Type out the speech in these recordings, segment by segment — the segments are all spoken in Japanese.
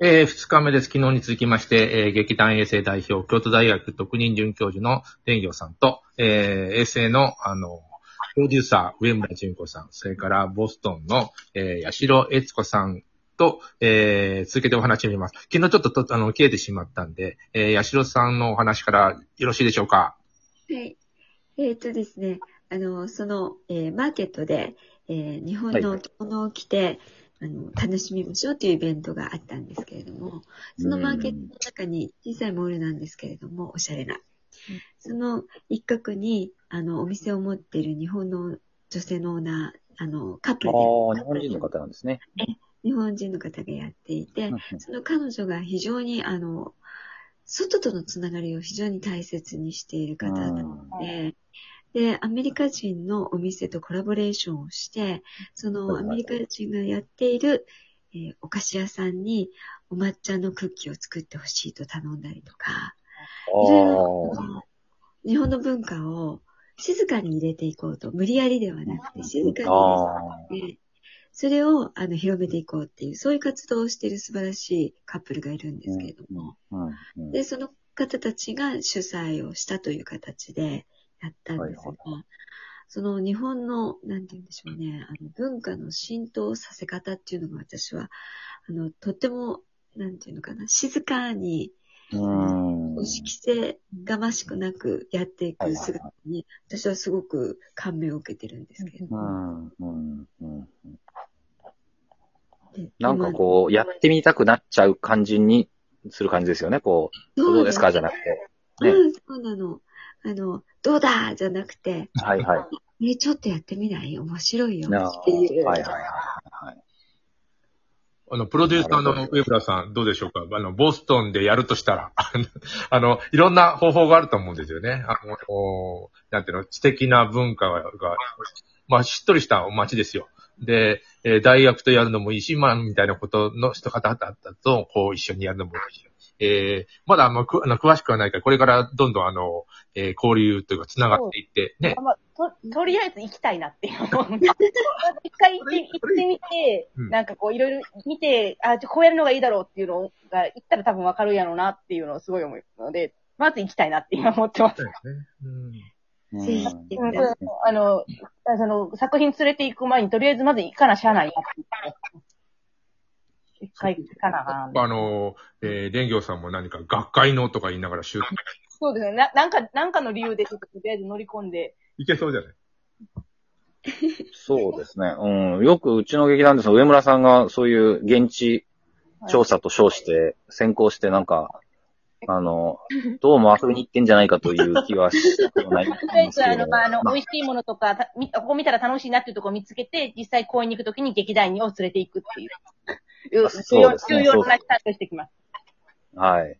えー、2日目です。昨日に続きまして、えー、劇団衛生代表、京都大学特任准教授の蓮行さんと、えー、衛生の、あの、プロデューサー、上村淳子さん、それからボストンの、えー、八代悦子さんと、えー、続けてお話をします。昨日ちょっとと、あの、消えてしまったんで、えー、八代さんのお話からよろしいでしょうか？はい。えーっとですね、あの、その、えーマーケットで、えー日本の着物を着て、あの、楽しみましょうというイベントがあったんですけれども、そのマーケットの中に小さいモールなんですけれども、おしゃれな。その一角に、あの、お店を持っている日本の女性のオーナー、あの、カップあルで、あ、日本人の方なんですね。日本人の方がやっていてその彼女が非常に、あの、外とのつながりを非常に大切にしている方なので、で、アメリカ人のお店とコラボレーションをして、そのアメリカ人がやっている、えーお菓子屋さんにお抹茶のクッキーを作ってほしいと頼んだりとか、いろいろああの日本の文化を静かに入れていこうと、無理やりではなくて静かにあ入れて、それをあの広めていこうっていう、そういう活動をしている素晴らしいカップルがいるんですけれども、で、その方たちが主催をしたという形でやったんですが、はいその日本の、なんて言うんでしょうね、あの文化の浸透させ方っていうのが私は、あの、とっても、なんていうのかな、静かに、うん。意識性がましくなくやっていくはいはいはい姿に、私はすごく感銘を受けてるんですけれどうも。んうんうんでなんかこう、やってみたくなっちゃう感じにする感じですよね。こう、今どうですかじゃなくて。ねうん、そうなの。あの、どうだじゃなくて、はいはい。ね、ちょっとやってみない？面白いよっていう。はいはいはいはい。あの、プロデューサーの上村さん、どうでしょうか？あの、ボストンでやるとしたら、あのいろんな方法があると思うんですよね。あの、こうなんていうの、知的な文化が、まあ、しっとりした街ですよ。で、えー大学とやるのもいいし、まあ、みたいなことの人方々と、こう、一緒にやるのもいいし。えーまだあの、くあの詳しくはないから、これからどんどんあの、えー交流というか、繋がっていって、ね。まあ、と、とりあえず行きたいなっていう。一回行って行ってみて、うんなんかこういろいろ見て、あ、じゃあこうやるのがいいだろうっていうのが、行ったら多分わかるやろうなっていうのをすごい思うので、まず行きたいなって今思ってます。そうですね。うんぜひうんうんあの、あその、作品連れて行く前にとりあえずまず行かなしゃあないなって一回行かなあの、えー、蓮行さんも何か学会のとか言いながらシュート、そうですね。な、なんか、なんかの理由でちょっととりあえず乗り込んで、いけそうじゃない？そうですね。うん。よくうちの劇団です上村さんがそういう現地調査と称して、先行してなんか、あの、どうも遊びに行ってんじゃないかという気はしなくもないん とりあえず、あの、ですけれども。まあ、あの、まあ美味しいものとか、ここ見たら楽しいなっていうところを見つけて、実際公演に行くときに劇団員を連れて行くっていう。いう重要そうですね重要なスタートしてきます。はい。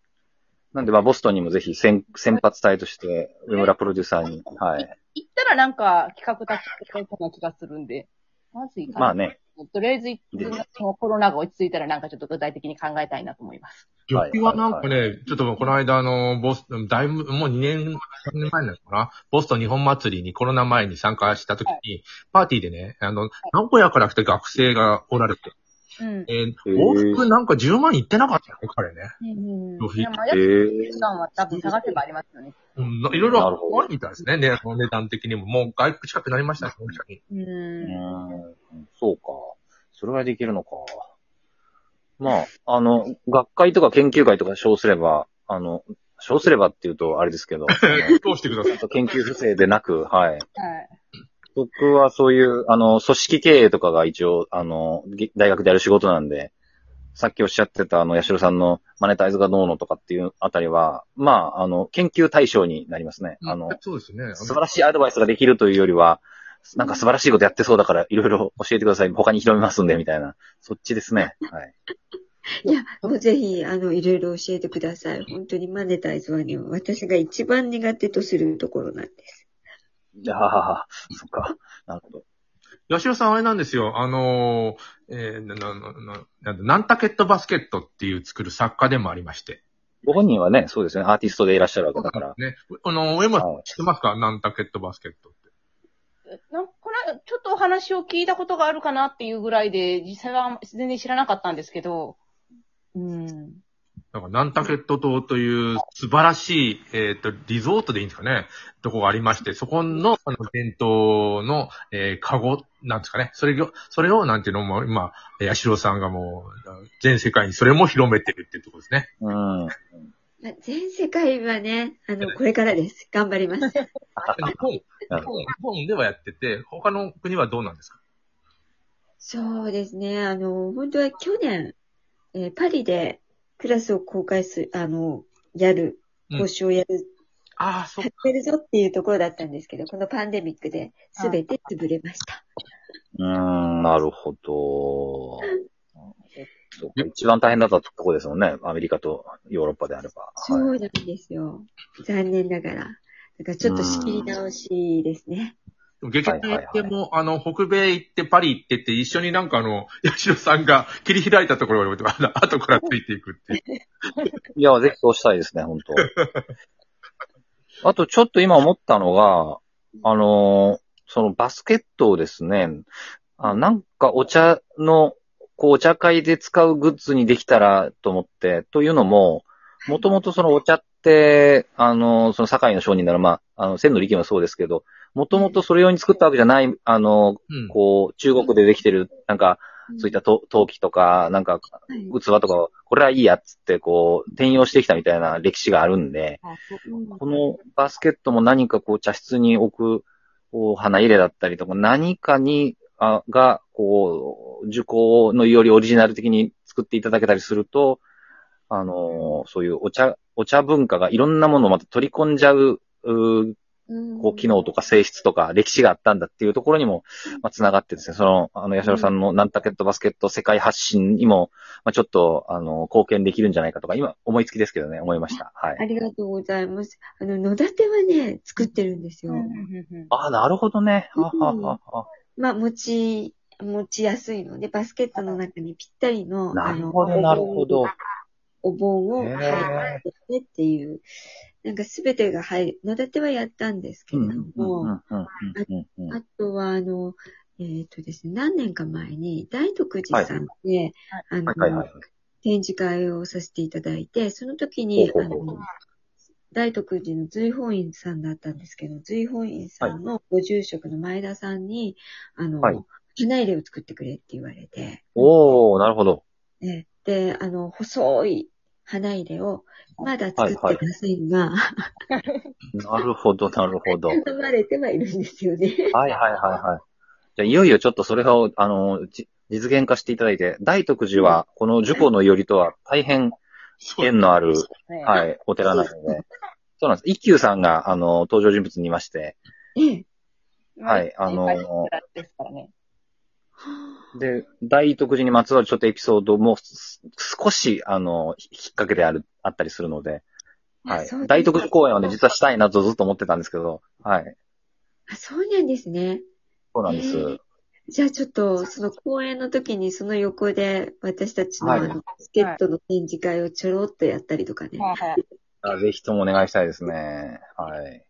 なんで、まあ、ボストンにもぜひ先、先発隊として、上村プロデューサーに、はい。行ったらなんか企画立ちてそうな気がするんで、まず行か。まあね。とりあえず行って、そのコロナが落ち着いたらなんかちょっと具体的に考えたいなと思います。旅費はなんかね、ちょっとこの間あの、ボス、だいぶ、もう2年、3年前なのかな？ボストン日本祭りにコロナ前に参加した時に、パーティーでね、あの、名古屋から来た学生がおられて、うん。えー往復なんか10万いってなかったよね、彼ね。うん。旅費いや、まあ、へやっえ時間は多分探せばありますよね。うん、いろいろなるほどあるみたいですね、ね、その値段的にも。もう外国近くなりましたね、本当に。う。うんん。そうか。それぐらいできるのか。まあ、あの、学会とか研究会とか称すれば、あの、称すればっていうとあれですけど、あのどうしてください。研究不正でなく、はい。はい。僕はそういう、あの、組織経営とかが一応、あの、ぎ大学でやる仕事なんで、さっきおっしゃってた、あの、八代さんのマネタイズがどうのとかっていうあたりは、まあ、あの、研究対象になりますね。あの、そうですね。素晴らしいアドバイスができるというよりは、なんか素晴らしいことやってそうだから、いろいろ教えてください。他に広めますんで、みたいな。そっちですね。はい。いや、もうぜひ、あの、いろいろ教えてください。本当にマネタイズはね、私が一番苦手とするところなんです。いやー、そっか。なるほど。吉尾さんはあれなんですよ。あのー、えー、な、な、な、なんナンタケットバスケットっていう作る作家でもありまして。ご本人はね、そうですね。アーティストでいらっしゃるわけだから。ね。あの、上村さんはい知ってますか？ナンタケットバスケットって。なんこのちょっとお話を聞いたことがあるかなっていうぐらいで、実際は全然知らなかったんですけど、うん。なんか、ナンタケット島という素晴らしい、えっ、と、リゾートでいいんですかね。とこがありまして、そこの、あの、伝統の、えー、カゴ、なんですかね。それを、それを、なんていうのも、今、八代さんがもう、全世界にそれも広めてるっていうところですね。うん。まあ全世界はね、あの、これからです。頑張ります。日本、日本、日本ではやってて、他の国はどうなんですか？そうですね。あの、本当は去年、えーパリでクラスを公開する、あの、やる、うん講習をやる、ああ、そうやってるぞっていうところだったんですけど、このパンデミックで全て潰れました。うーん、なるほど。そうか一番大変だったとこですもんね。アメリカとヨーロッパであれば。そはい、うなんですよ。残念ながら。だからちょっと仕切り直しですね。劇団行っても、あの、北米行って、パリ行ってって、一緒になんかあの、八代さんが切り開いたところを、あの後からついていくっていう。いや、ぜひそうしたいですね、本当 あと、ちょっと今思ったのが、あのーそのバスケットをですね、あなんかお茶の、こう、お茶会で使うグッズにできたらと思って、というのも、もともとそのお茶って、あのーその堺の商人なら、まあ、あの、千の力もそうですけど、もともとそれ用に作ったわけじゃない、あのーうん。こう、中国でできてる、なんか、そういったと陶器とか、なんか、はい。器とかを、これはいいやっつって、こう、転用してきたみたいな歴史があるんで、このバスケットも何かこう、茶室に置く、こう、花入れだったりとか、何かに、あが、こう、受講のよりオリジナル的に作っていただけたりすると、あのーそういうお茶、お茶文化がいろんなものをまた取り込んじゃう、ううんこう、機能とか性質とか歴史があったんだっていうところにも、まあ、つながってですね、その、あの、八代さんのナンタケットバスケット世界発信にも、まあ、ちょっと、あの、貢献できるんじゃないかとか、今、思いつきですけどね、思いました。はい。ありがとうございます。あの、野立てはね、作ってるんですよ。うんうんうんああ、なるほどね。ははははまあ、持ち、持ちやすいので、バスケットの中にぴったりの、なあの、るほど、なるほど。お盆を入ってっていう、なんかすべてが入る。野立てはやったんですけれども。あとは、あの、えっ、とですね、何年か前に、大徳寺さんで、あの、はい、はい、はい。展示会をさせていただいて、その時に、あの、大徳寺の随本院さんだったんですけど、随本院さんのご住職の前田さんに、あの、はい花入れを作ってくれって言われて、おー、なるほど。ね、で、あの、細い花入れを、まだ作ってませんが、なるほど、なるほど。はい、頼まれてはいるんですよね。はい、はい、はい。じゃあ、いよいよちょっとそれを、あの、じ実現化していただいて、大徳寺は、この樹高の頼とは大変縁のある、ねはい、お寺なので。そうなんです。一休さんが、あの、登場人物にいまして、ええ。はいあのーですからね。で、大徳寺にまつわるちょっとエピソードもす少し、あの、ひ引っ掛けである、あったりするので、はい。大徳寺公演はね、実はしたいなとずっと思ってたんですけど、はい。あ、そうなんですね。そうなんです。えーじゃあちょっと、その公演の時にその横で私たちのはいあの、バスケットの展示会をちょろっとやったりとかね。はいはい。あぜひともお願いしたいですね。はい。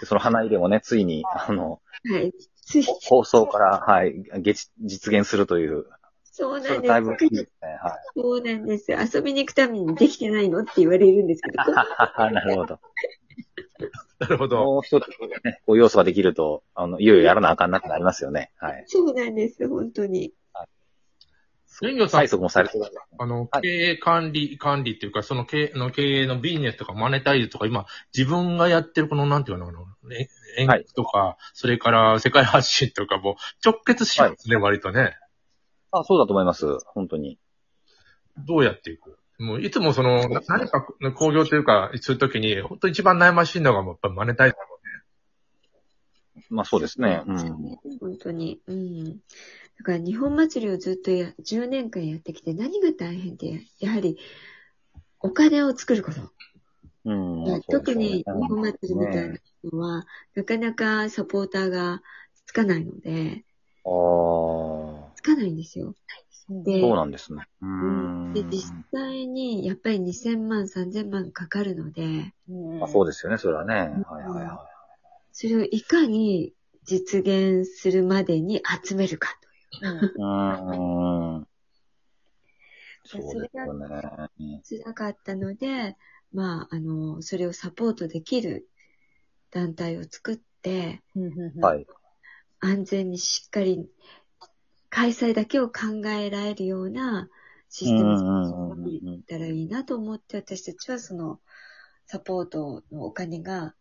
でその花入れもね、ついに、あの、はい。つい、放送から、はい、月実現するという、そうそなんでれだいぶい。ですね。はい。そうなんです。遊びに行くためにできてないのって言われるんですけど、なるほど。なるほど。もう一つね、こう要素ができると、あの、いよいよやらなあかんなってなりますよね。はい。そうなんです。本当に。林業さん催、促もされてる。あの、はい経営管理、管理っていうか、その経営の経営のビジネスとかマネタイズとか、今、自分がやってるこの、なんていうのかな、え演はい劇とか、それから世界発信とかも直結しますね、割とね。あ、そうだと思います。本当に。どうやっていく？もういつもその、な何かの工業というか、するときに、本当一番悩ましいのが、やっぱマネタイズだもまあそうですね。うん。本当に。うん。だから日本祭りをずっとや、10年間やってきて何が大変って、やはり、お金を作ること。うん。まあ特に日本ね祭りみたいなのは、なかなかサポーターがつかないので、ああ、つかないんですよ。で、そうなんですね。ううんん。で実際にやっぱり2000万、3000万かかるので、うんまあそうですよね、それはね。はいはいはそれをいかに実現するまでに集めるかう。うんい。うーん。そうですよね。辛かったので、まあ、あの、それをサポートできる団体を作って、はい。安全にしっかり開催だけを考えられるようなシステムを作っていったらいいなと思って、私たちはそのサポートのお金が、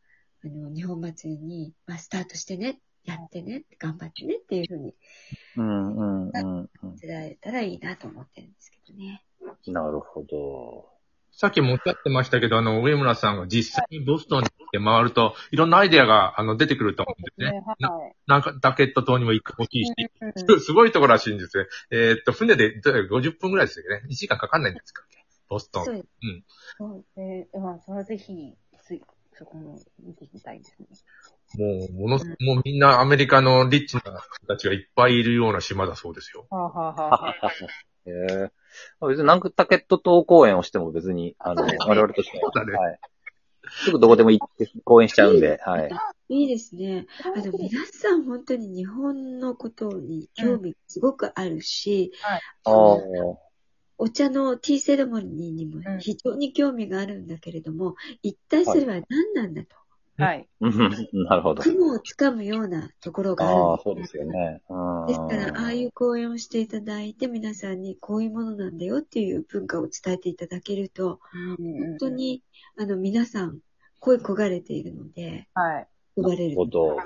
あの、日本祭りに、まあ、スタートしてね、やってね、頑張ってねっていうふうにうんうんうんうん。伝えたらいいなと思ってるんですけどね。なるほど。さっきもおっしゃってましたけど、あの、上村さんが実際にボストンに行って回ると、いろんなアイデアが、あの、出てくると思うんですね。なはい。なんか、ダケット島にも行くほしいし、うんすごいところらしいんですよ。えーっと、船でどれ50分ぐらいですよね。1時間かかんないんですか？ボストン。そうです。そうえー、まあ、それはぜひ、そこも見てみたいですね。もう、ものす、もうみんなアメリカのリッチな人たちがいっぱいいるような島だそうですよ。はあ、はあはあ、ええ別にナンクタケット島公演をしても別に、あの、我々としては、そうだねはい。すぐどこでも行って公演しちゃうんで、はい。いいですね。あの、皆さん本当に日本のことに興味すごくあるし、ああ、お茶のティーセレモニーにもうん非常に興味があるんだけれども、一体それは何なんだと。はい。うん なるほど。雲をつかむようなところがあるああ、んそうですよね。うんですから、ああいう講演をしていただいて、皆さんにこういうものなんだよっていう文化を伝えていただけると、本当に、あの、皆さん、声焦がれているので、はい。呼ばれるなる。ほど。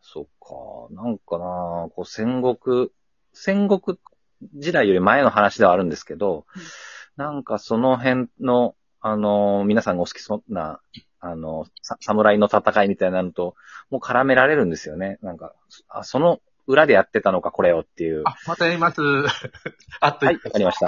そっか。なんかな、こう戦国、戦国時代より前の話ではあるんですけど、うんなんかその辺の、あの、皆さんがお好きそうな、あの、さ侍の戦いみたいなのと、もう絡められるんですよね。なんか、あその裏でやってたのか、これをっていう。あ、またやります。あっとはい、わかりました。